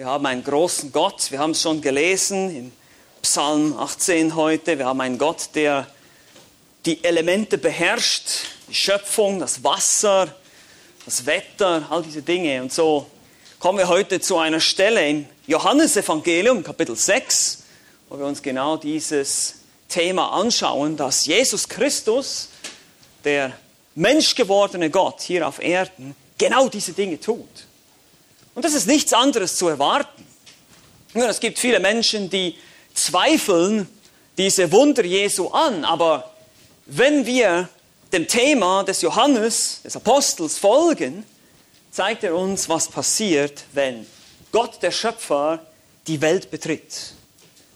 Wir haben einen großen Gott. Wir haben es schon gelesen in Psalm 18 heute. Wir haben einen Gott, der die Elemente beherrscht, die Schöpfung, das Wasser, das Wetter, all diese Dinge. Und so kommen wir heute zu einer Stelle im Johannesevangelium, Kapitel 6, wo wir uns genau dieses Thema anschauen, dass Jesus Christus, der menschgewordene Gott hier auf Erden, genau diese Dinge tut. Und das ist nichts anderes zu erwarten. Nun, es gibt viele Menschen, die zweifeln diese Wunder Jesu an, aber wenn wir dem Thema des Johannes, des Apostels folgen, zeigt er uns, was passiert, wenn Gott der Schöpfer die Welt betritt.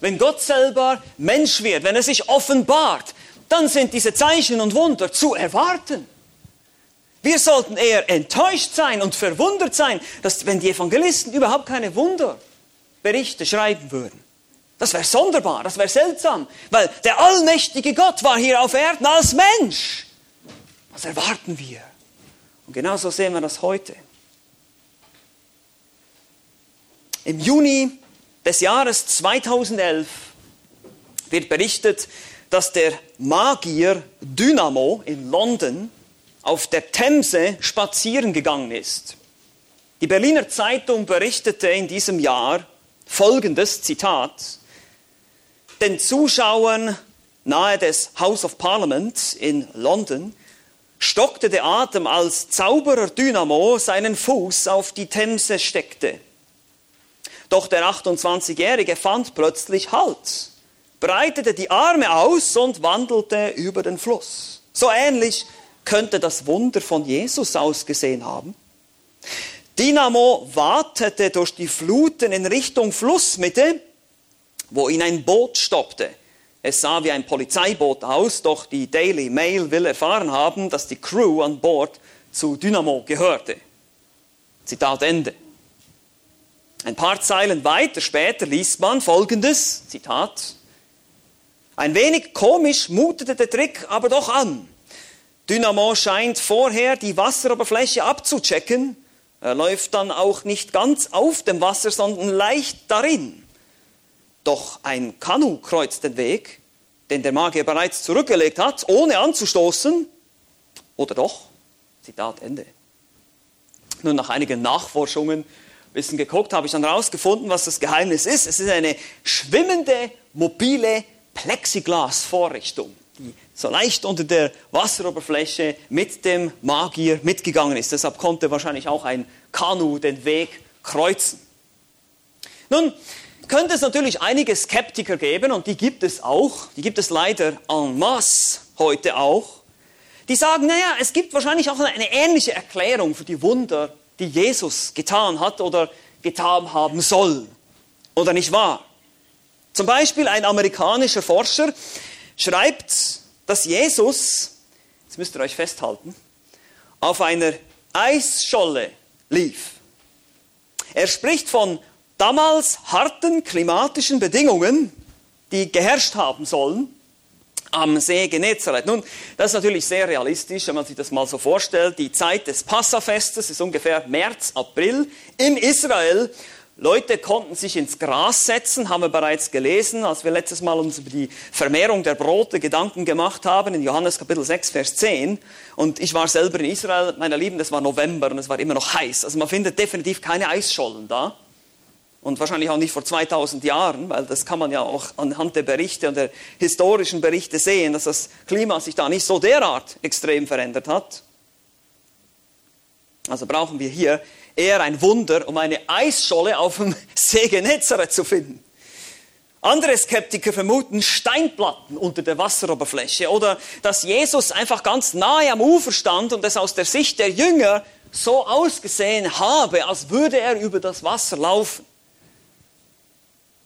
Wenn Gott selber Mensch wird, wenn er sich offenbart, dann sind diese Zeichen und Wunder zu erwarten. Wir sollten eher enttäuscht sein und verwundert sein, dass wenn die Evangelisten überhaupt keine Wunderberichte schreiben würden. Das wäre sonderbar, das wäre seltsam, weil der allmächtige Gott war hier auf Erden als Mensch. Was erwarten wir? Und genauso sehen wir das heute. Im Juni des Jahres 2011 wird berichtet, dass der Magier Dynamo in London auf der Themse spazieren gegangen ist. Die Berliner Zeitung berichtete in diesem Jahr folgendes Zitat. Den Zuschauern nahe des House of Parliament in London stockte der Atem, als Zauberer Dynamo seinen Fuß auf die Themse steckte. Doch der 28-Jährige fand plötzlich Halt, breitete die Arme aus und wandelte über den Fluss. So ähnlich könnte das Wunder von Jesus ausgesehen haben. Dynamo wartete durch die Fluten in Richtung Flussmitte, wo ihn ein Boot stoppte. Es sah wie ein Polizeiboot aus, doch die Daily Mail will erfahren haben, dass die Crew an Bord zu Dynamo gehörte. Zitat Ende. Ein paar Zeilen weiter später liest man folgendes, Zitat. Ein wenig komisch mutete der Trick aber doch an. Dynamo scheint vorher die Wasseroberfläche abzuchecken. Er läuft dann auch nicht ganz auf dem Wasser, sondern leicht darin. Doch ein Kanu kreuzt den Weg, den der Magier bereits zurückgelegt hat, ohne anzustoßen. Oder doch? Zitat Ende. Nun, nach einigen Nachforschungen, ein bisschen geguckt, habe ich dann herausgefunden, was das Geheimnis ist. Es ist eine schwimmende, mobile Plexiglas-Vorrichtung so leicht unter der Wasseroberfläche mit dem Magier mitgegangen ist. Deshalb konnte wahrscheinlich auch ein Kanu den Weg kreuzen. Nun, könnte es natürlich einige Skeptiker geben, und die gibt es auch, die gibt es leider en masse heute auch, die sagen, naja, es gibt wahrscheinlich auch eine ähnliche Erklärung für die Wunder, die Jesus getan hat oder getan haben soll. Oder nicht wahr? Zum Beispiel ein amerikanischer Forscher, schreibt, dass Jesus, jetzt müsst ihr euch festhalten, auf einer Eisscholle lief. Er spricht von damals harten klimatischen Bedingungen, die geherrscht haben sollen am See Genezareth. Nun, das ist natürlich sehr realistisch, wenn man sich das mal so vorstellt. Die Zeit des Passafestes ist ungefähr März, April in Israel Leute konnten sich ins Gras setzen, haben wir bereits gelesen, als wir letztes Mal uns über die Vermehrung der Brote Gedanken gemacht haben, in Johannes Kapitel 6, Vers 10. Und ich war selber in Israel, meine Lieben, das war November und es war immer noch heiß. Also man findet definitiv keine Eisschollen da. Und wahrscheinlich auch nicht vor 2000 Jahren, weil das kann man ja auch anhand der Berichte und der historischen Berichte sehen, dass das Klima sich da nicht so derart extrem verändert hat. Also brauchen wir hier eher ein Wunder, um eine Eisscholle auf dem See Genezareth zu finden. Andere Skeptiker vermuten Steinplatten unter der Wasseroberfläche oder dass Jesus einfach ganz nahe am Ufer stand und es aus der Sicht der Jünger so ausgesehen habe, als würde er über das Wasser laufen.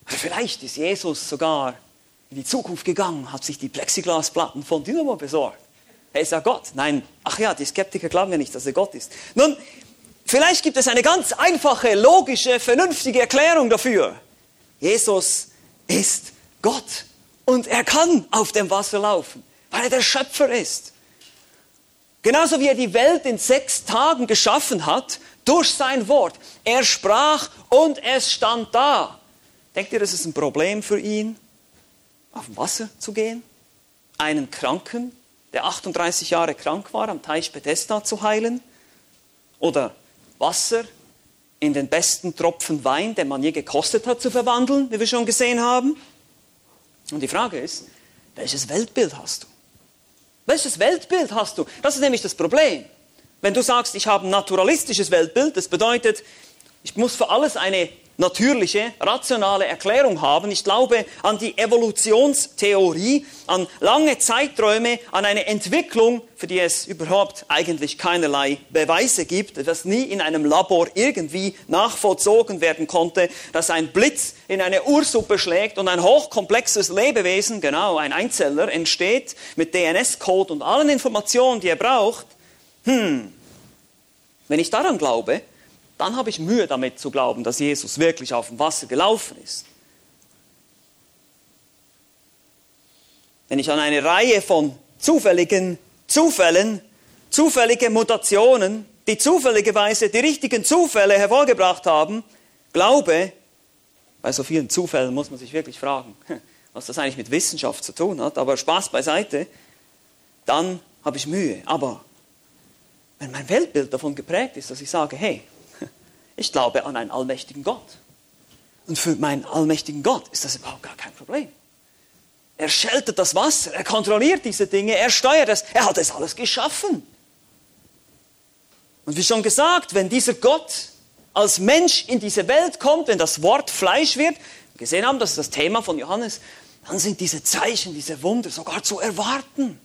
Vielleicht ist Jesus sogar in die Zukunft gegangen, hat sich die Plexiglasplatten von Dynamo besorgt. Er ist ja Gott. Nein, ach ja, die Skeptiker glauben ja nicht, dass er Gott ist. Nun, Vielleicht gibt es eine ganz einfache, logische, vernünftige Erklärung dafür. Jesus ist Gott und er kann auf dem Wasser laufen, weil er der Schöpfer ist. Genauso wie er die Welt in sechs Tagen geschaffen hat, durch sein Wort. Er sprach und es stand da. Denkt ihr, das ist ein Problem für ihn, auf dem Wasser zu gehen? Einen Kranken, der 38 Jahre krank war, am Teich Bethesda zu heilen? Oder Wasser in den besten Tropfen Wein, den man je gekostet hat, zu verwandeln, wie wir schon gesehen haben? Und die Frage ist, welches Weltbild hast du? Welches Weltbild hast du? Das ist nämlich das Problem. Wenn du sagst, ich habe ein naturalistisches Weltbild, das bedeutet, ich muss für alles eine natürliche, rationale Erklärung haben. Ich glaube an die Evolutionstheorie, an lange Zeiträume, an eine Entwicklung, für die es überhaupt eigentlich keinerlei Beweise gibt, dass nie in einem Labor irgendwie nachvollzogen werden konnte, dass ein Blitz in eine Ursuppe schlägt und ein hochkomplexes Lebewesen, genau ein Einzeller, entsteht mit DNS-Code und allen Informationen, die er braucht. Hm, wenn ich daran glaube, dann habe ich Mühe damit zu glauben, dass Jesus wirklich auf dem Wasser gelaufen ist. Wenn ich an eine Reihe von zufälligen Zufällen, zufällige Mutationen, die zufälligerweise die richtigen Zufälle hervorgebracht haben, glaube, bei so vielen Zufällen muss man sich wirklich fragen, was das eigentlich mit Wissenschaft zu tun hat, aber Spaß beiseite, dann habe ich Mühe. Aber wenn mein Weltbild davon geprägt ist, dass ich sage, hey, ich glaube an einen allmächtigen Gott. Und für meinen allmächtigen Gott ist das überhaupt gar kein Problem. Er scheltet das Wasser, er kontrolliert diese Dinge, er steuert es, er hat es alles geschaffen. Und wie schon gesagt, wenn dieser Gott als Mensch in diese Welt kommt, wenn das Wort Fleisch wird, gesehen haben, das ist das Thema von Johannes, dann sind diese Zeichen, diese Wunder sogar zu erwarten.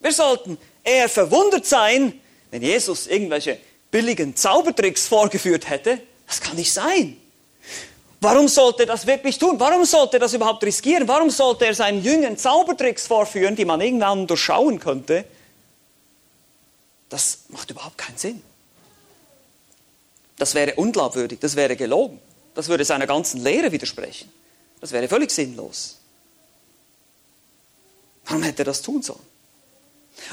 Wir sollten eher verwundert sein, wenn Jesus irgendwelche billigen Zaubertricks vorgeführt hätte. Das kann nicht sein. Warum sollte er das wirklich tun? Warum sollte er das überhaupt riskieren? Warum sollte er seinen Jüngern Zaubertricks vorführen, die man irgendwann durchschauen könnte? Das macht überhaupt keinen Sinn. Das wäre unglaubwürdig, das wäre gelogen. Das würde seiner ganzen Lehre widersprechen. Das wäre völlig sinnlos. Warum hätte er das tun sollen?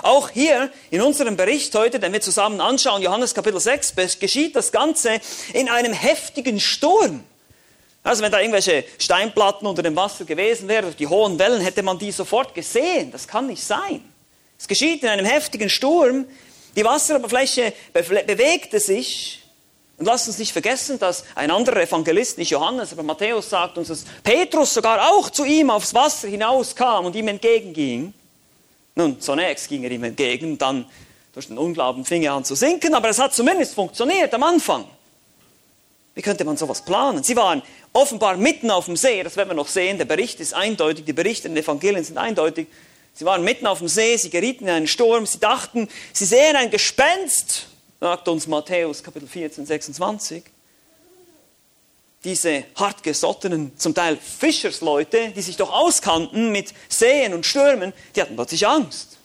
Auch hier in unserem Bericht heute, den wir zusammen anschauen, Johannes Kapitel 6, geschieht das Ganze in einem heftigen Sturm. Also wenn da irgendwelche Steinplatten unter dem Wasser gewesen wären, die hohen Wellen, hätte man die sofort gesehen. Das kann nicht sein. Es geschieht in einem heftigen Sturm. Die Wasseroberfläche bewegte sich. Und lasst uns nicht vergessen, dass ein anderer Evangelist, nicht Johannes, aber Matthäus sagt uns, dass Petrus sogar auch zu ihm aufs Wasser hinauskam und ihm entgegenging. Nun, zunächst ging er ihm entgegen, dann durch den Unglauben fing er an zu sinken, aber es hat zumindest funktioniert am Anfang. Wie könnte man sowas planen? Sie waren offenbar mitten auf dem See, das werden wir noch sehen, der Bericht ist eindeutig, die Berichte in den Evangelien sind eindeutig. Sie waren mitten auf dem See, sie gerieten in einen Sturm, sie dachten, sie sehen ein Gespenst, sagt uns Matthäus Kapitel 14, 26 diese hartgesottenen, zum Teil Fischersleute, die sich doch auskannten mit Seen und Stürmen, die hatten plötzlich Angst.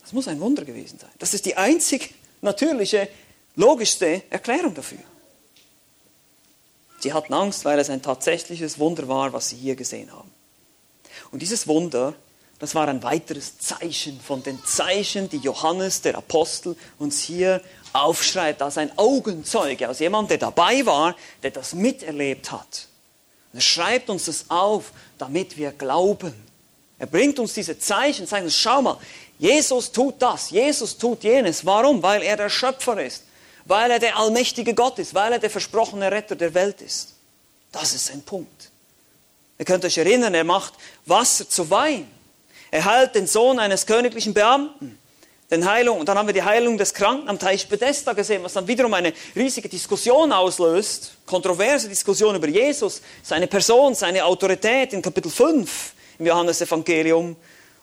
Das muss ein Wunder gewesen sein. Das ist die einzig natürliche, logischste Erklärung dafür. Sie hatten Angst, weil es ein tatsächliches Wunder war, was sie hier gesehen haben. Und dieses Wunder, das war ein weiteres Zeichen von den Zeichen, die Johannes, der Apostel, uns hier aufschreibt als ein Augenzeuge, als jemand, der dabei war, der das miterlebt hat. Und er schreibt uns das auf, damit wir glauben. Er bringt uns diese Zeichen, sagt uns, schau mal, Jesus tut das, Jesus tut jenes. Warum? Weil er der Schöpfer ist, weil er der allmächtige Gott ist, weil er der versprochene Retter der Welt ist. Das ist ein Punkt. Ihr könnt euch erinnern, er macht Wasser zu Wein. Er heilt den Sohn eines königlichen Beamten den Heilung, und dann haben wir die Heilung des Kranken am Teich Bethesda gesehen, was dann wiederum eine riesige Diskussion auslöst, kontroverse Diskussion über Jesus, seine Person, seine Autorität in Kapitel 5 im Johannesevangelium.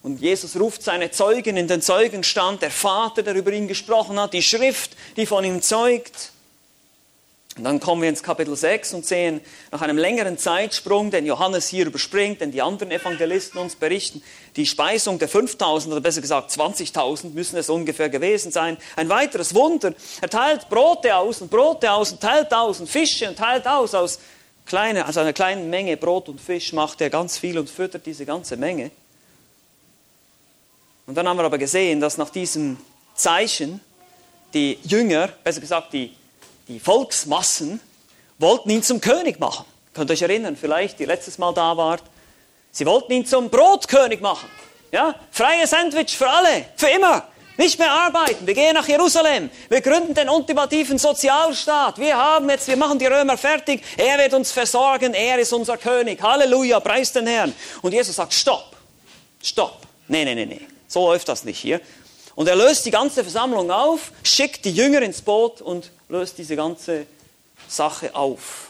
Und Jesus ruft seine Zeugen in den Zeugenstand, der Vater, der über ihn gesprochen hat, die Schrift, die von ihm zeugt. Und dann kommen wir ins Kapitel 6 und sehen nach einem längeren Zeitsprung, den Johannes hier überspringt, den die anderen Evangelisten uns berichten, die Speisung der 5000 oder besser gesagt 20.000 müssen es ungefähr gewesen sein. Ein weiteres Wunder. Er teilt Brote aus und Brote aus und teilt aus und Fische und teilt aus aus kleine, also einer kleinen Menge Brot und Fisch macht er ganz viel und füttert diese ganze Menge. Und dann haben wir aber gesehen, dass nach diesem Zeichen die Jünger, besser gesagt die, die Volksmassen, wollten ihn zum König machen. Könnt ihr euch erinnern, vielleicht, die letztes Mal da wart. Sie wollten ihn zum Brotkönig machen. Ja? Freie Sandwich für alle, für immer. Nicht mehr arbeiten. Wir gehen nach Jerusalem. Wir gründen den ultimativen Sozialstaat. Wir haben jetzt, wir machen die Römer fertig. Er wird uns versorgen. Er ist unser König. Halleluja. Preis den Herrn. Und Jesus sagt, stopp. Stopp. Nee, nee, nee, nee. So läuft das nicht hier. Und er löst die ganze Versammlung auf, schickt die Jünger ins Boot und löst diese ganze Sache auf.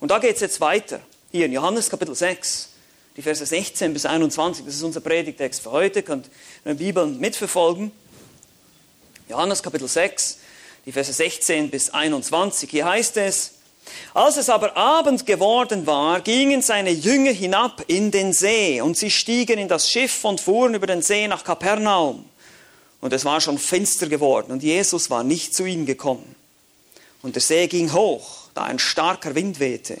Und da geht es jetzt weiter. Hier in Johannes Kapitel 6, die Verse 16 bis 21. Das ist unser Predigtext für heute. Könnt ihr in der Bibel mitverfolgen. Johannes Kapitel 6, die Verse 16 bis 21. Hier heißt es, als es aber Abend geworden war, gingen seine Jünger hinab in den See und sie stiegen in das Schiff und fuhren über den See nach Kapernaum. Und es war schon finster geworden und Jesus war nicht zu ihnen gekommen. Und der See ging hoch, da ein starker Wind wehte.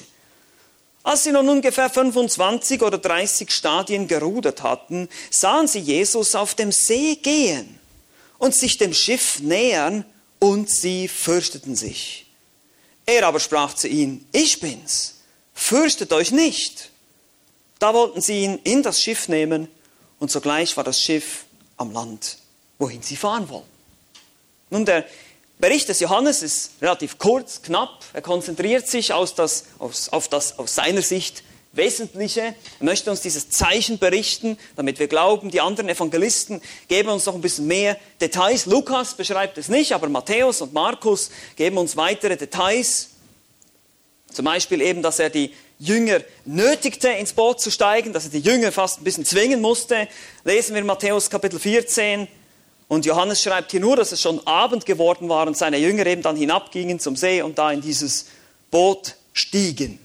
Als sie nun ungefähr 25 oder 30 Stadien gerudert hatten, sahen sie Jesus auf dem See gehen und sich dem Schiff nähern, und sie fürchteten sich. Er aber sprach zu ihnen, ich bin's, fürchtet euch nicht. Da wollten sie ihn in das Schiff nehmen, und sogleich war das Schiff am Land, wohin sie fahren wollten. Nun, der Bericht des Johannes ist relativ kurz, knapp. Er konzentriert sich aus das, auf das aus seiner Sicht Wesentliche. Er möchte uns dieses Zeichen berichten, damit wir glauben, die anderen Evangelisten geben uns noch ein bisschen mehr Details. Lukas beschreibt es nicht, aber Matthäus und Markus geben uns weitere Details. Zum Beispiel eben, dass er die Jünger nötigte, ins Boot zu steigen, dass er die Jünger fast ein bisschen zwingen musste. Lesen wir Matthäus Kapitel 14. Und Johannes schreibt hier nur, dass es schon Abend geworden war und seine Jünger eben dann hinabgingen zum See und da in dieses Boot stiegen.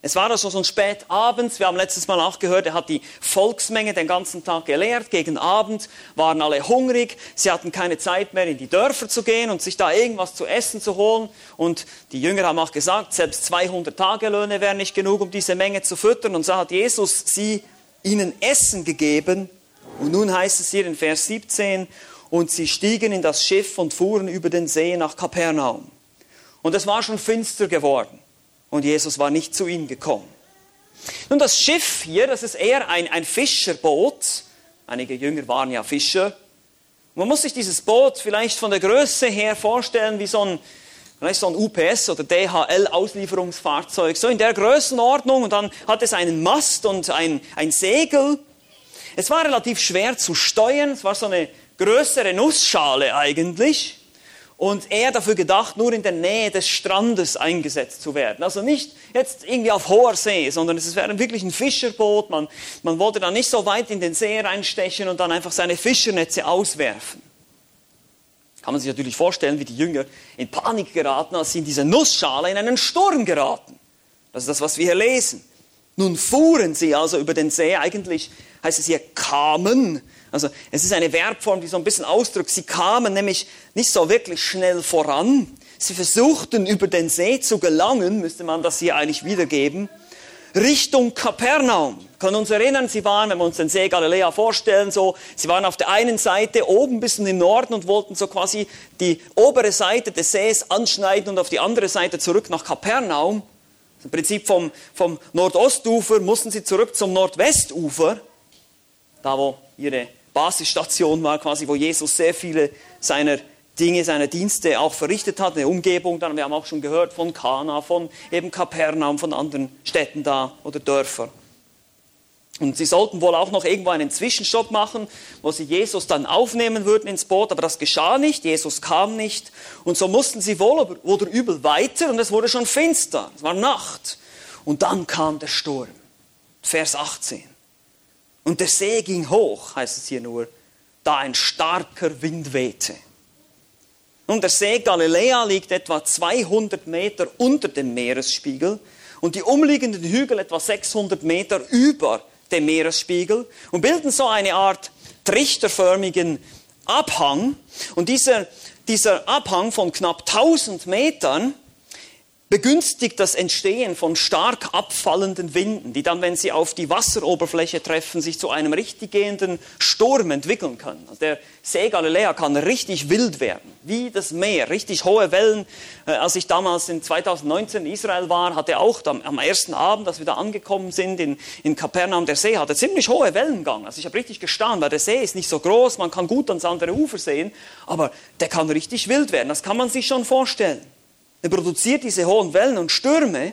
Es war also schon spät abends, wir haben letztes Mal auch gehört, er hat die Volksmenge den ganzen Tag gelehrt, gegen Abend waren alle hungrig, sie hatten keine Zeit mehr in die Dörfer zu gehen und sich da irgendwas zu essen zu holen. Und die Jünger haben auch gesagt, selbst 200 Tagelöhne wären nicht genug, um diese Menge zu füttern. Und so hat Jesus sie ihnen Essen gegeben und nun heißt es hier in Vers 17, und sie stiegen in das Schiff und fuhren über den See nach Kapernaum. Und es war schon finster geworden und Jesus war nicht zu ihnen gekommen. Nun, das Schiff hier, das ist eher ein, ein Fischerboot. Einige Jünger waren ja Fischer. Man muss sich dieses Boot vielleicht von der Größe her vorstellen wie so ein, vielleicht so ein UPS oder DHL-Auslieferungsfahrzeug, so in der Größenordnung. Und dann hat es einen Mast und ein, ein Segel. Es war relativ schwer zu steuern. Es war so eine größere Nussschale eigentlich und eher dafür gedacht, nur in der Nähe des Strandes eingesetzt zu werden. Also nicht jetzt irgendwie auf hoher See, sondern es wäre wirklich ein Fischerboot. Man, man wollte da nicht so weit in den See reinstechen und dann einfach seine Fischernetze auswerfen. Kann man sich natürlich vorstellen, wie die Jünger in Panik geraten, als sie in diese Nussschale in einen Sturm geraten. Das ist das, was wir hier lesen. Nun fuhren sie also über den See, eigentlich heißt es hier kamen, also es ist eine Verbform, die so ein bisschen ausdrückt, sie kamen nämlich nicht so wirklich schnell voran. Sie versuchten über den See zu gelangen, müsste man das hier eigentlich wiedergeben, Richtung Kapernaum. Wir können uns erinnern, sie waren, wenn wir uns den See Galiläa vorstellen, so, sie waren auf der einen Seite oben bis in den Norden und wollten so quasi die obere Seite des Sees anschneiden und auf die andere Seite zurück nach Kapernaum. Im Prinzip vom, vom Nordostufer mussten sie zurück zum Nordwestufer, da wo ihre Basisstation war, quasi, wo Jesus sehr viele seiner Dinge, seiner Dienste auch verrichtet hat, eine Umgebung, dann, wir haben auch schon gehört von Kana, von eben Kapernaum, von anderen Städten da oder Dörfern. Und sie sollten wohl auch noch irgendwo einen Zwischenstopp machen, wo sie Jesus dann aufnehmen würden ins Boot, aber das geschah nicht, Jesus kam nicht. Und so mussten sie wohl oder übel weiter und es wurde schon finster, es war Nacht. Und dann kam der Sturm. Vers 18. Und der See ging hoch, heißt es hier nur, da ein starker Wind wehte. Nun, der See Galiläa liegt etwa 200 Meter unter dem Meeresspiegel und die umliegenden Hügel etwa 600 Meter über dem Meeresspiegel und bilden so eine Art trichterförmigen Abhang. Und dieser, dieser Abhang von knapp 1000 Metern begünstigt das Entstehen von stark abfallenden Winden, die dann, wenn sie auf die Wasseroberfläche treffen, sich zu einem richtig gehenden Sturm entwickeln können. Also der See Galiläa kann richtig wild werden, wie das Meer, richtig hohe Wellen. Äh, als ich damals in 2019 in Israel war, hatte auch am, ersten Abend, als wir da angekommen sind in, in Kapernaum, der See hatte ziemlich hohe Wellengang. Also ich habe richtig gestanden, weil der See ist nicht so groß, man kann gut ans andere Ufer sehen, aber der kann richtig wild werden. Das kann man sich schon vorstellen. Er produziert diese hohen Wellen und Stürme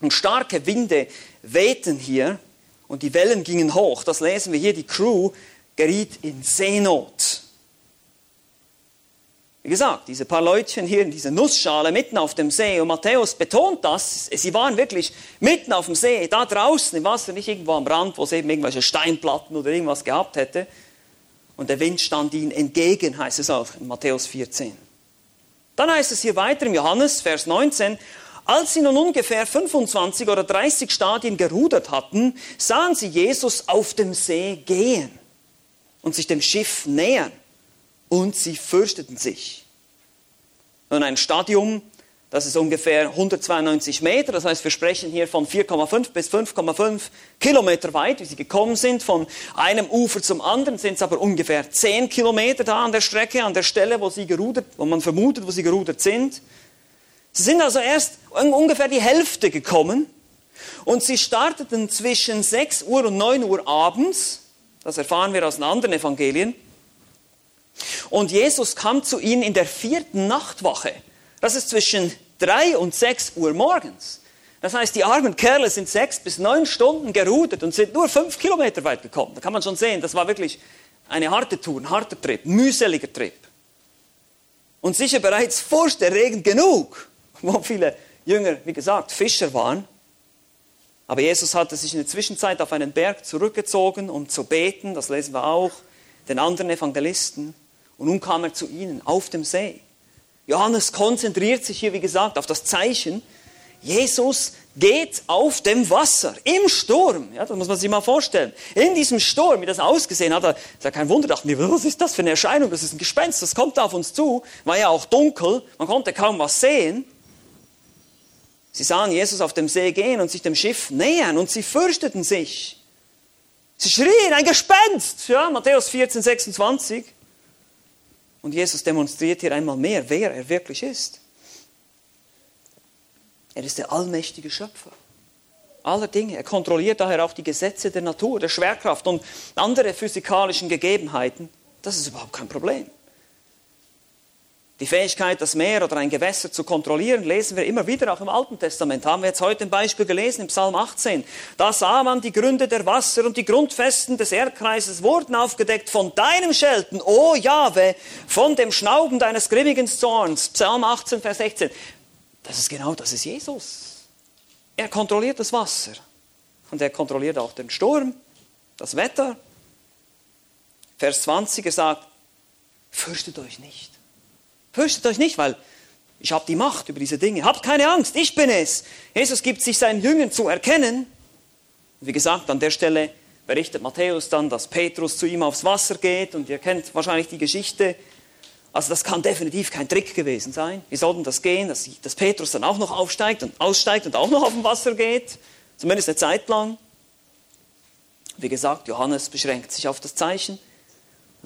und starke Winde wehten hier und die Wellen gingen hoch. Das lesen wir hier. Die Crew geriet in Seenot. Wie gesagt, diese paar Leutchen hier in dieser Nussschale mitten auf dem See und Matthäus betont das, sie waren wirklich mitten auf dem See, da draußen im Wasser, nicht irgendwo am Rand, wo es eben irgendwelche Steinplatten oder irgendwas gehabt hätte. Und der Wind stand ihnen entgegen, heißt es auch in Matthäus 14. Dann heißt es hier weiter im Johannes, Vers 19, als sie nun ungefähr 25 oder 30 Stadien gerudert hatten, sahen sie Jesus auf dem See gehen und sich dem Schiff nähern und sie fürchteten sich. Nun ein Stadium das ist ungefähr 192 Meter. Das heißt, wir sprechen hier von 4,5 bis 5,5 Kilometer weit, wie sie gekommen sind. Von einem Ufer zum anderen sind es aber ungefähr 10 Kilometer da an der Strecke, an der Stelle, wo sie gerudert, wo man vermutet, wo sie gerudert sind. Sie sind also erst ungefähr die Hälfte gekommen und sie starteten zwischen 6 Uhr und 9 Uhr abends. Das erfahren wir aus den anderen Evangelien. Und Jesus kam zu ihnen in der vierten Nachtwache. Das ist zwischen drei und sechs Uhr morgens. Das heißt, die armen Kerle sind sechs bis neun Stunden gerudert und sind nur fünf Kilometer weit gekommen. Da kann man schon sehen, das war wirklich eine harte Tour, ein harter Trip, mühseliger Trip. Und sicher bereits furchterregend genug, wo viele Jünger, wie gesagt, Fischer waren. Aber Jesus hatte sich in der Zwischenzeit auf einen Berg zurückgezogen, um zu beten, das lesen wir auch, den anderen Evangelisten. Und nun kam er zu ihnen auf dem See. Johannes konzentriert sich hier, wie gesagt, auf das Zeichen. Jesus geht auf dem Wasser, im Sturm. Ja, das muss man sich mal vorstellen. In diesem Sturm, wie das ausgesehen hat, ist ja kein Wunder, dachten wir, was ist das für eine Erscheinung? Das ist ein Gespenst, das kommt auf uns zu. War ja auch dunkel, man konnte kaum was sehen. Sie sahen Jesus auf dem See gehen und sich dem Schiff nähern und sie fürchteten sich. Sie schrien, ein Gespenst! Ja, Matthäus 14, 26. Und Jesus demonstriert hier einmal mehr, wer er wirklich ist. Er ist der allmächtige Schöpfer aller Dinge. Er kontrolliert daher auch die Gesetze der Natur, der Schwerkraft und andere physikalischen Gegebenheiten. Das ist überhaupt kein Problem. Die Fähigkeit, das Meer oder ein Gewässer zu kontrollieren, lesen wir immer wieder auch im Alten Testament. Haben wir jetzt heute ein Beispiel gelesen im Psalm 18. Da sah man die Gründe der Wasser und die Grundfesten des Erdkreises wurden aufgedeckt von deinem Schelten, o Jahwe, von dem Schnauben deines grimmigen Zorns. Psalm 18, Vers 16. Das ist genau, das ist Jesus. Er kontrolliert das Wasser. Und er kontrolliert auch den Sturm, das Wetter. Vers 20, er sagt, fürchtet euch nicht. Fürchtet euch nicht, weil ich habe die Macht über diese Dinge. Habt keine Angst, ich bin es. Jesus gibt sich seinen Jüngern zu erkennen. Wie gesagt, an der Stelle berichtet Matthäus dann, dass Petrus zu ihm aufs Wasser geht und ihr kennt wahrscheinlich die Geschichte. Also das kann definitiv kein Trick gewesen sein. Wie soll denn das gehen, dass, dass Petrus dann auch noch aufsteigt und aussteigt und auch noch auf dem Wasser geht? Zumindest eine Zeit lang. Wie gesagt, Johannes beschränkt sich auf das Zeichen.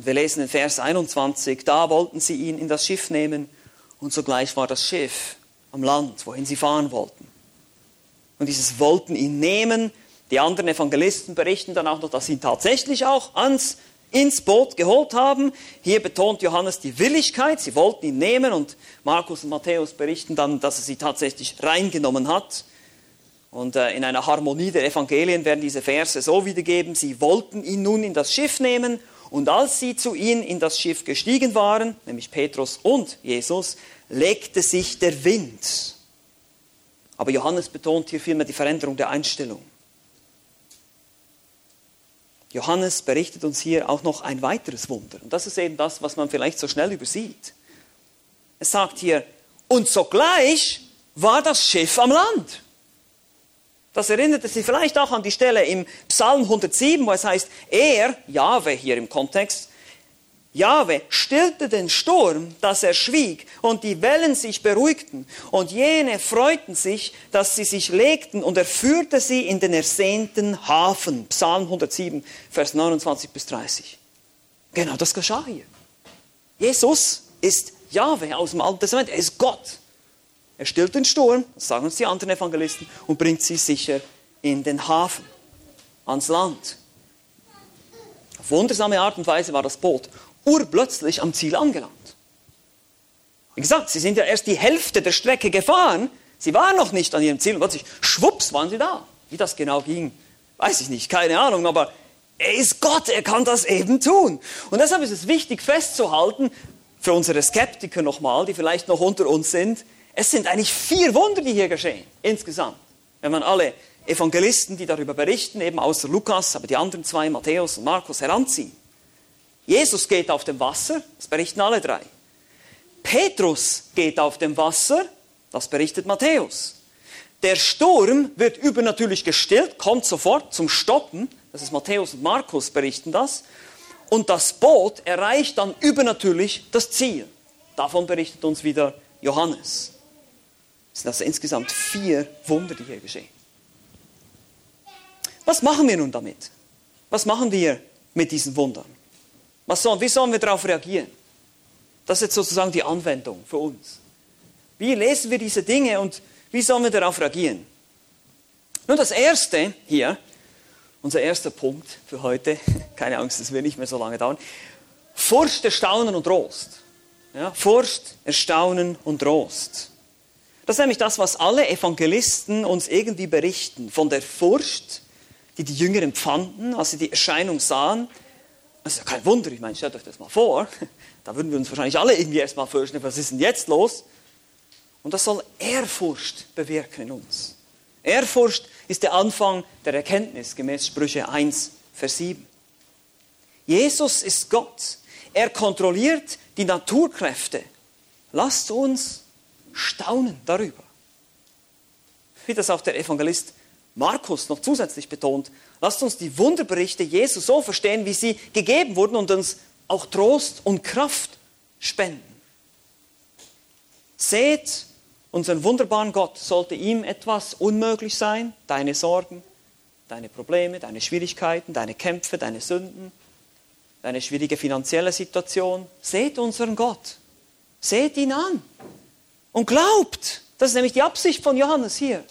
Und wir lesen in Vers 21, da wollten sie ihn in das Schiff nehmen und sogleich war das Schiff am Land, wohin sie fahren wollten. Und dieses wollten ihn nehmen. Die anderen Evangelisten berichten dann auch noch, dass sie ihn tatsächlich auch ans, ins Boot geholt haben. Hier betont Johannes die Willigkeit. Sie wollten ihn nehmen und Markus und Matthäus berichten dann, dass er sie tatsächlich reingenommen hat. Und äh, in einer Harmonie der Evangelien werden diese Verse so wiedergeben. Sie wollten ihn nun in das Schiff nehmen und als sie zu ihnen in das Schiff gestiegen waren, nämlich Petrus und Jesus, legte sich der Wind. Aber Johannes betont hier vielmehr die Veränderung der Einstellung. Johannes berichtet uns hier auch noch ein weiteres Wunder. Und das ist eben das, was man vielleicht so schnell übersieht. Es sagt hier, und sogleich war das Schiff am Land. Das erinnerte Sie vielleicht auch an die Stelle im Psalm 107, wo es heißt, er, Jahwe hier im Kontext, Jahwe stillte den Sturm, dass er schwieg, und die Wellen sich beruhigten, und jene freuten sich, dass sie sich legten, und er führte sie in den ersehnten Hafen. Psalm 107, Vers 29 bis 30. Genau das geschah hier. Jesus ist Jahwe aus dem Alten Testament, er ist Gott. Er stillt den Sturm, das sagen uns die anderen Evangelisten, und bringt sie sicher in den Hafen, ans Land. Auf wundersame Art und Weise war das Boot urplötzlich am Ziel angelangt. Wie gesagt, sie sind ja erst die Hälfte der Strecke gefahren. Sie waren noch nicht an ihrem Ziel und plötzlich, schwupps, waren sie da. Wie das genau ging, weiß ich nicht, keine Ahnung, aber er ist Gott, er kann das eben tun. Und deshalb ist es wichtig festzuhalten, für unsere Skeptiker nochmal, die vielleicht noch unter uns sind, es sind eigentlich vier Wunder, die hier geschehen, insgesamt. Wenn man alle Evangelisten, die darüber berichten, eben außer Lukas, aber die anderen zwei, Matthäus und Markus, heranziehen. Jesus geht auf dem Wasser, das berichten alle drei. Petrus geht auf dem Wasser, das berichtet Matthäus. Der Sturm wird übernatürlich gestillt, kommt sofort zum Stoppen, das ist Matthäus und Markus berichten das. Und das Boot erreicht dann übernatürlich das Ziel. Davon berichtet uns wieder Johannes. Es sind also insgesamt vier Wunder, die hier geschehen. Was machen wir nun damit? Was machen wir mit diesen Wundern? Was sollen, wie sollen wir darauf reagieren? Das ist jetzt sozusagen die Anwendung für uns. Wie lesen wir diese Dinge und wie sollen wir darauf reagieren? Nun, das erste hier, unser erster Punkt für heute, keine Angst, das wird nicht mehr so lange dauern. Furcht, Erstaunen und Trost. Ja, Furcht, Erstaunen und Trost. Das ist nämlich das, was alle Evangelisten uns irgendwie berichten. Von der Furcht, die die Jünger empfanden, als sie die Erscheinung sahen, das ist ja kein Wunder, ich meine, stellt euch das mal vor. Da würden wir uns wahrscheinlich alle irgendwie erstmal fürchten, was ist denn jetzt los? Und das soll Ehrfurcht bewirken in uns. Ehrfurcht ist der Anfang der Erkenntnis, gemäß Sprüche 1, Vers 7. Jesus ist Gott. Er kontrolliert die Naturkräfte. Lasst uns staunen darüber. Wie das auch der Evangelist Markus noch zusätzlich betont, lasst uns die Wunderberichte Jesu so verstehen, wie sie gegeben wurden und uns auch Trost und Kraft spenden. Seht unseren wunderbaren Gott, sollte ihm etwas unmöglich sein, deine Sorgen, deine Probleme, deine Schwierigkeiten, deine Kämpfe, deine Sünden, deine schwierige finanzielle Situation. Seht unseren Gott, seht ihn an und glaubt. Das ist nämlich die Absicht von Johannes hier.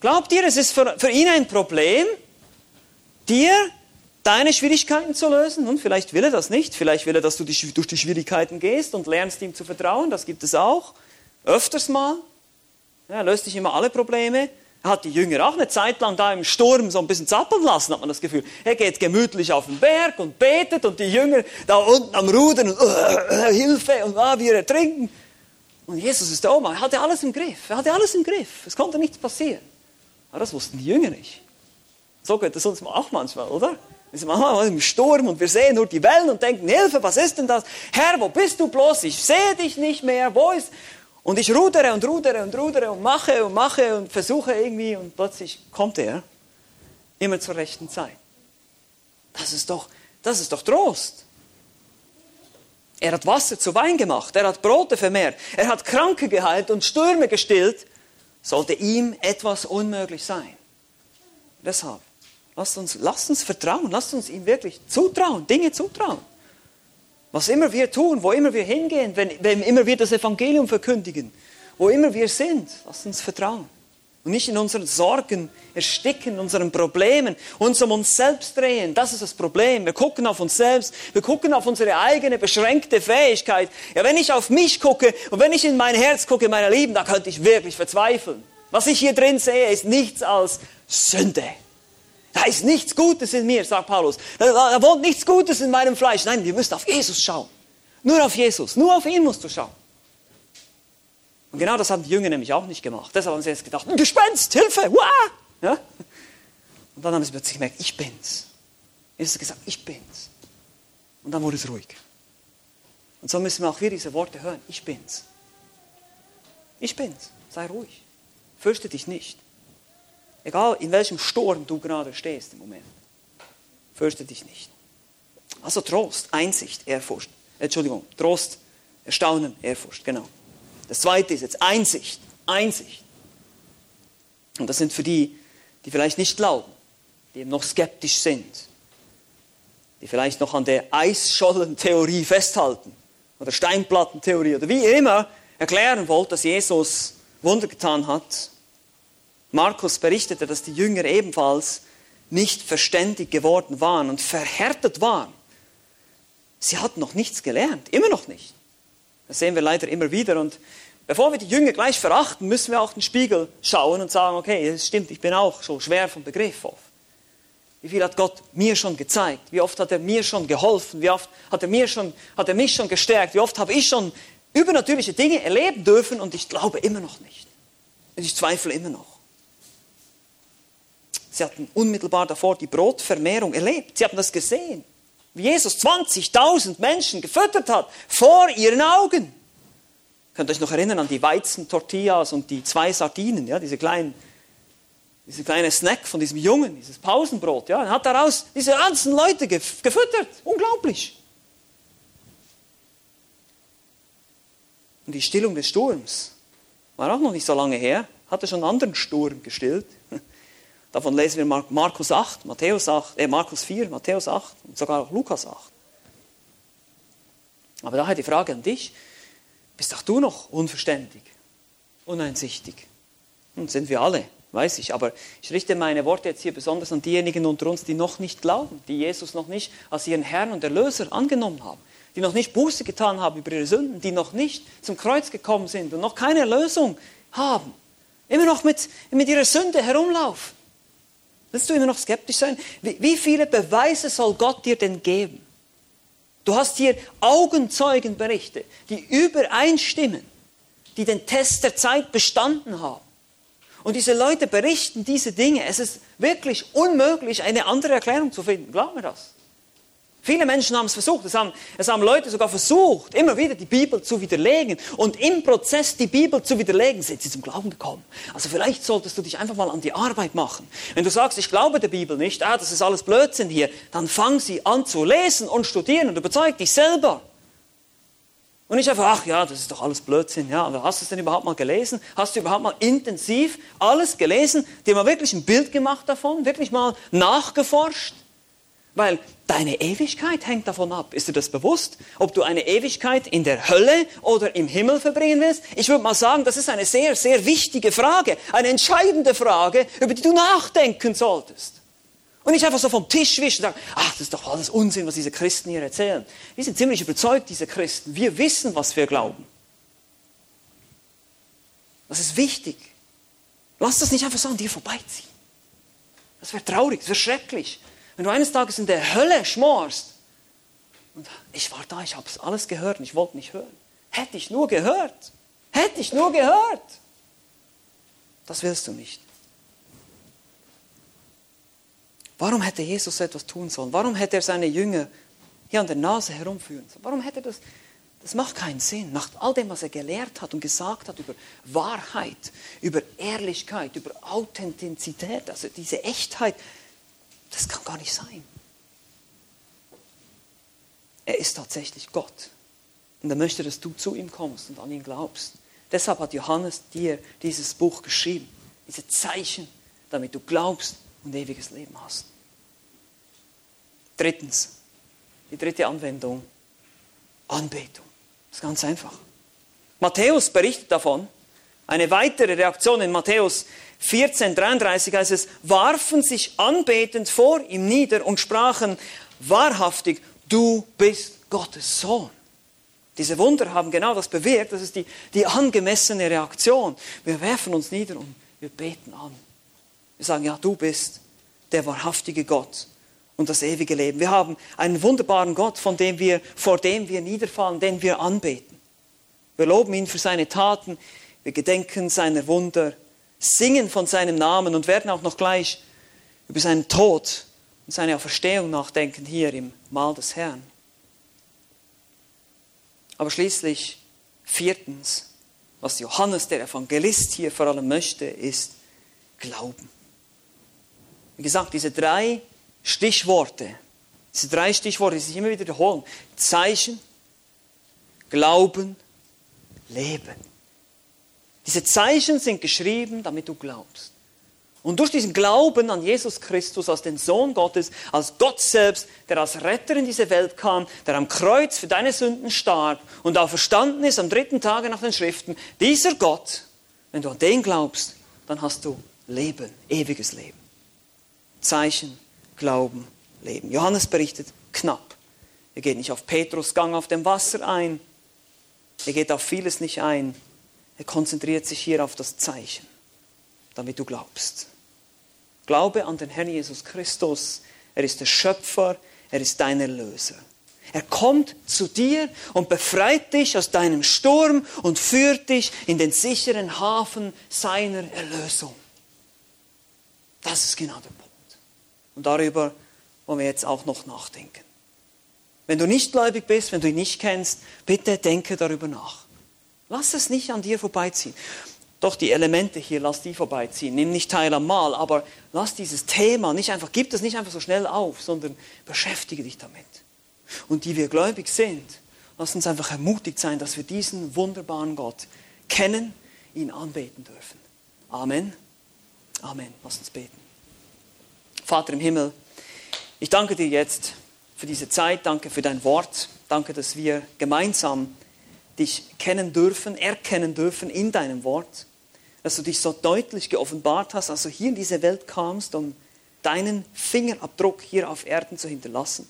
Glaubt ihr, es ist für, für ihn ein Problem, dir deine Schwierigkeiten zu lösen? Und vielleicht will er das nicht. Vielleicht will er, dass du die, durch die Schwierigkeiten gehst und lernst ihm zu vertrauen. Das gibt es auch. Öfters mal. er löst nicht immer alle Probleme. Er hat die Jünger auch eine Zeit lang da im Sturm so ein bisschen zappeln lassen, hat man das Gefühl. Er geht gemütlich auf den Berg und betet und die Jünger da unten am Rudern und uh, Hilfe und uh, wir ertrinken. Und Jesus ist da oben. Er hatte alles im Griff. Er hatte alles im Griff. Es konnte nichts passieren. Aber das wussten die Jünger nicht. So geht es uns auch manchmal, oder? Wir sind manchmal im Sturm und wir sehen nur die Wellen und denken, Hilfe, was ist denn das? Herr, wo bist du bloß? Ich sehe dich nicht mehr. Wo ist... Und ich rudere und rudere und rudere und mache und mache und versuche irgendwie und plötzlich kommt er immer zur rechten Zeit. Das ist doch, das ist doch Trost. Er hat Wasser zu Wein gemacht, er hat Brote vermehrt, er hat Kranke geheilt und Stürme gestillt sollte ihm etwas unmöglich sein. Deshalb, lasst uns, lasst uns vertrauen, lasst uns ihm wirklich zutrauen, Dinge zutrauen. Was immer wir tun, wo immer wir hingehen, wenn, wenn immer wir das Evangelium verkündigen, wo immer wir sind, lasst uns vertrauen. Und nicht in unseren Sorgen ersticken, unseren Problemen, uns um uns selbst drehen. Das ist das Problem. Wir gucken auf uns selbst, wir gucken auf unsere eigene beschränkte Fähigkeit. Ja, wenn ich auf mich gucke und wenn ich in mein Herz gucke, meine Lieben, da könnte ich wirklich verzweifeln. Was ich hier drin sehe, ist nichts als Sünde. Da ist nichts Gutes in mir, sagt Paulus. Da, da wohnt nichts Gutes in meinem Fleisch. Nein, wir müssen auf Jesus schauen. Nur auf Jesus. Nur auf ihn musst du schauen. Und genau das haben die Jünger nämlich auch nicht gemacht. Deshalb haben sie jetzt gedacht, ein Gespenst, Hilfe, wah! Ja? Und dann haben sie plötzlich gemerkt, ich bin's. Jesus hat gesagt, ich bin's. Und dann wurde es ruhig. Und so müssen wir auch hier diese Worte hören, ich bin's. Ich bin's, sei ruhig. Fürchte dich nicht. Egal in welchem Sturm du gerade stehst im Moment. Fürchte dich nicht. Also Trost, Einsicht, Ehrfurcht. Entschuldigung, Trost, Erstaunen, Ehrfurcht, genau. Das zweite ist jetzt Einsicht, Einsicht. Und das sind für die, die vielleicht nicht glauben, die eben noch skeptisch sind, die vielleicht noch an der Eisschollentheorie festhalten oder Steinplattentheorie oder wie immer erklären wollt, dass Jesus Wunder getan hat. Markus berichtete, dass die Jünger ebenfalls nicht verständig geworden waren und verhärtet waren. Sie hatten noch nichts gelernt, immer noch nicht. Das sehen wir leider immer wieder. Und bevor wir die Jünger gleich verachten, müssen wir auch den Spiegel schauen und sagen, okay, es stimmt, ich bin auch so schwer vom Begriff auf. Wie viel hat Gott mir schon gezeigt? Wie oft hat er mir schon geholfen? Wie oft hat er, mir schon, hat er mich schon gestärkt? Wie oft habe ich schon übernatürliche Dinge erleben dürfen und ich glaube immer noch nicht. Und ich zweifle immer noch. Sie hatten unmittelbar davor die Brotvermehrung erlebt. Sie hatten das gesehen, wie Jesus 20.000 Menschen gefüttert hat, vor ihren Augen. Könnt ihr euch noch erinnern an die Weizentortillas und die zwei Sardinen, ja, diese kleinen, diese kleine Snack von diesem Jungen, dieses Pausenbrot. Ja, er hat daraus diese ganzen Leute gefüttert. Unglaublich. Und die Stillung des Sturms war auch noch nicht so lange her, hatte schon einen anderen Sturm gestillt. Davon lesen wir Markus 8, Matthäus 8, äh Markus 4, Matthäus 8 und sogar auch Lukas 8. Aber daher die Frage an dich, bist auch du noch unverständig, uneinsichtig? Und sind wir alle, weiß ich. Aber ich richte meine Worte jetzt hier besonders an diejenigen unter uns, die noch nicht glauben, die Jesus noch nicht als ihren Herrn und Erlöser angenommen haben die noch nicht Buße getan haben über ihre Sünden, die noch nicht zum Kreuz gekommen sind und noch keine Erlösung haben, immer noch mit, mit ihrer Sünde herumlaufen. Willst du immer noch skeptisch sein? Wie, viele Beweise soll Gott dir denn geben? Du hast hier Augenzeugenberichte, die übereinstimmen, die den Test der Zeit bestanden haben. Und diese Leute berichten diese Dinge. Es ist wirklich unmöglich, eine andere Erklärung zu finden. Glaub mir das. Viele Menschen haben es versucht. Es haben, es haben Leute sogar versucht, immer wieder die Bibel zu widerlegen. Und im Prozess, die Bibel zu widerlegen, sind sie zum Glauben gekommen. Also vielleicht solltest du dich einfach mal an die Arbeit machen. Wenn du sagst, ich glaube der Bibel nicht, ah, das ist alles Blödsinn hier, dann fang sie an zu lesen und studieren und überzeug dich selber. Und nicht einfach, ach ja, das ist doch alles Blödsinn. Ja, aber hast du es denn überhaupt mal gelesen? Hast du überhaupt mal intensiv alles gelesen? Dir mal wirklich ein Bild gemacht davon? Wirklich mal nachgeforscht? Weil deine Ewigkeit hängt davon ab. Ist dir das bewusst? Ob du eine Ewigkeit in der Hölle oder im Himmel verbringen willst? Ich würde mal sagen, das ist eine sehr, sehr wichtige Frage. Eine entscheidende Frage, über die du nachdenken solltest. Und nicht einfach so vom Tisch wischen und sagen, ach, das ist doch alles Unsinn, was diese Christen hier erzählen. Wir sind ziemlich überzeugt, diese Christen. Wir wissen, was wir glauben. Das ist wichtig. Lass das nicht einfach so an dir vorbeiziehen. Das wäre traurig, das wäre schrecklich. Wenn du eines Tages in der Hölle schmorst, und ich war da, ich habe es alles gehört und ich wollte nicht hören. Hätte ich nur gehört. Hätte ich nur gehört. Das willst du nicht. Warum hätte Jesus etwas tun sollen? Warum hätte er seine Jünger hier an der Nase herumführen sollen? Warum hätte er das? Das macht keinen Sinn. Nach all dem, was er gelehrt hat und gesagt hat über Wahrheit, über Ehrlichkeit, über Authentizität, also diese Echtheit, das kann gar nicht sein. Er ist tatsächlich Gott. Und er möchte, dass du zu ihm kommst und an ihn glaubst. Deshalb hat Johannes dir dieses Buch geschrieben. Diese Zeichen, damit du glaubst und ewiges Leben hast. Drittens, die dritte Anwendung, Anbetung. Das ist ganz einfach. Matthäus berichtet davon. Eine weitere Reaktion in Matthäus 14,33 heißt es, warfen sich anbetend vor ihm nieder und sprachen, wahrhaftig, du bist Gottes Sohn. Diese Wunder haben genau das bewirkt, das ist die, die angemessene Reaktion. Wir werfen uns nieder und wir beten an. Wir sagen, ja, du bist der wahrhaftige Gott und das ewige Leben. Wir haben einen wunderbaren Gott, von dem wir, vor dem wir niederfallen, den wir anbeten. Wir loben ihn für seine Taten, wir gedenken seiner Wunder singen von seinem Namen und werden auch noch gleich über seinen Tod und seine Auferstehung nachdenken hier im Mahl des Herrn. Aber schließlich, viertens, was Johannes der Evangelist hier vor allem möchte, ist Glauben. Wie gesagt, diese drei Stichworte, Diese drei Stichworte, die sich immer wieder wiederholen. Zeichen, Glauben, Leben. Diese Zeichen sind geschrieben, damit du glaubst. Und durch diesen Glauben an Jesus Christus als den Sohn Gottes, als Gott selbst, der als Retter in diese Welt kam, der am Kreuz für deine Sünden starb und auch verstanden ist am dritten Tage nach den Schriften, dieser Gott, wenn du an den glaubst, dann hast du Leben, ewiges Leben. Zeichen, Glauben, Leben. Johannes berichtet knapp. Er geht nicht auf Petrus Gang auf dem Wasser ein. Er geht auf vieles nicht ein. Er konzentriert sich hier auf das Zeichen damit du glaubst. Glaube an den Herrn Jesus Christus. Er ist der Schöpfer, er ist dein Erlöser. Er kommt zu dir und befreit dich aus deinem Sturm und führt dich in den sicheren Hafen seiner Erlösung. Das ist genau der Punkt. Und darüber wollen wir jetzt auch noch nachdenken. Wenn du nicht gläubig bist, wenn du ihn nicht kennst, bitte denke darüber nach. Lass es nicht an dir vorbeiziehen. Doch die Elemente hier, lass die vorbeiziehen. Nimm nicht teil am Mal, aber lass dieses Thema nicht einfach, gib das nicht einfach so schnell auf, sondern beschäftige dich damit. Und die wir gläubig sind, lass uns einfach ermutigt sein, dass wir diesen wunderbaren Gott kennen, ihn anbeten dürfen. Amen. Amen. Lass uns beten. Vater im Himmel, ich danke dir jetzt für diese Zeit, danke für dein Wort, danke, dass wir gemeinsam dich kennen dürfen, erkennen dürfen in deinem Wort dass du dich so deutlich geoffenbart hast, als du hier in diese Welt kamst, um deinen Fingerabdruck hier auf Erden zu hinterlassen.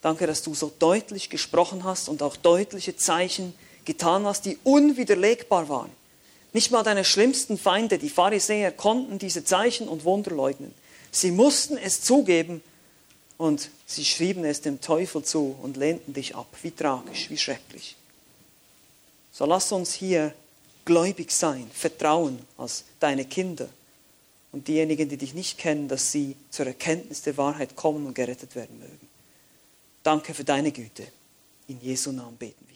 Danke, dass du so deutlich gesprochen hast und auch deutliche Zeichen getan hast, die unwiderlegbar waren. Nicht mal deine schlimmsten Feinde, die Pharisäer, konnten diese Zeichen und Wunder leugnen. Sie mussten es zugeben und sie schrieben es dem Teufel zu und lehnten dich ab. Wie tragisch, wie schrecklich. So lass uns hier gläubig sein, vertrauen als deine Kinder. Und diejenigen, die dich nicht kennen, dass sie zur Erkenntnis der Wahrheit kommen und gerettet werden mögen. Danke für deine Güte. In Jesu Namen beten wir.